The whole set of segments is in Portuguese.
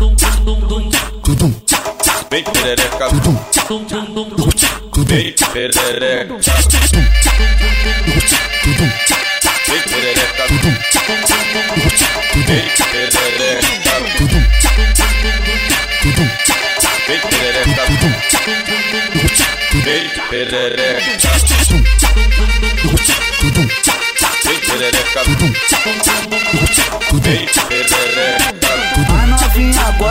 Vem perereca, vem perereca, vem perereca, vem perereca, vem perereca, vem perereca, vem perereca,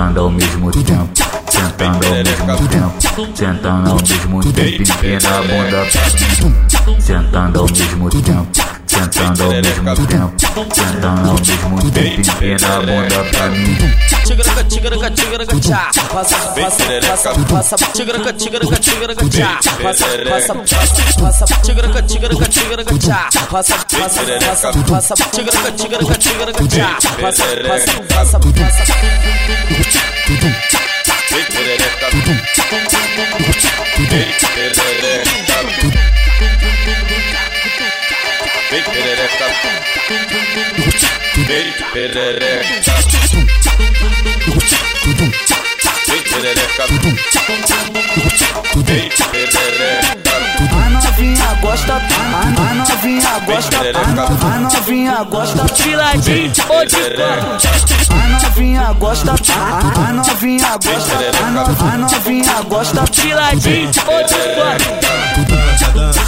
Sentando ao mesmo tempo, sentando ao mesmo tempo, sentando ao mesmo tempo, empina a bunda. Sentando ao mesmo tempo, sentando ao mesmo tempo, sentando ao mesmo tempo, empina a bunda pra mim. Tigaraca, tigaraca, tigaraca, tchá. Passa, passa, passa, passa. Tigaraca, tigaraca, tigaraca, tchá. Passa, passa, passa. Tigaraca, tigaraca, tigaraca, tchá. Passa, passa, passa, passa. Tigaraca, tigaraca, tigaraca, tchá. Passa, passa, passa, passa. Vem perereca, vem perereca, vem perereca, vem perereca, vem perereca, vem perereca. A novinha gosta, a, novinha gosta, a, no- a novinha gosta de ladinho ou de cor. A novinha gosta, a, novinha gosta, a, no- a novinha gosta de ladinho ou de cor.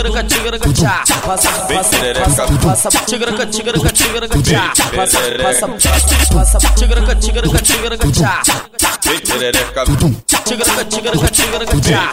tigranca, tigranca, tchá. Passa, passa, passa, tigranca, tigranca, tigranca, tchá. Passa, passa, passa, tigranca, tigranca, tigranca, tchá. Tigranca, tigranca, tigranca, tchá.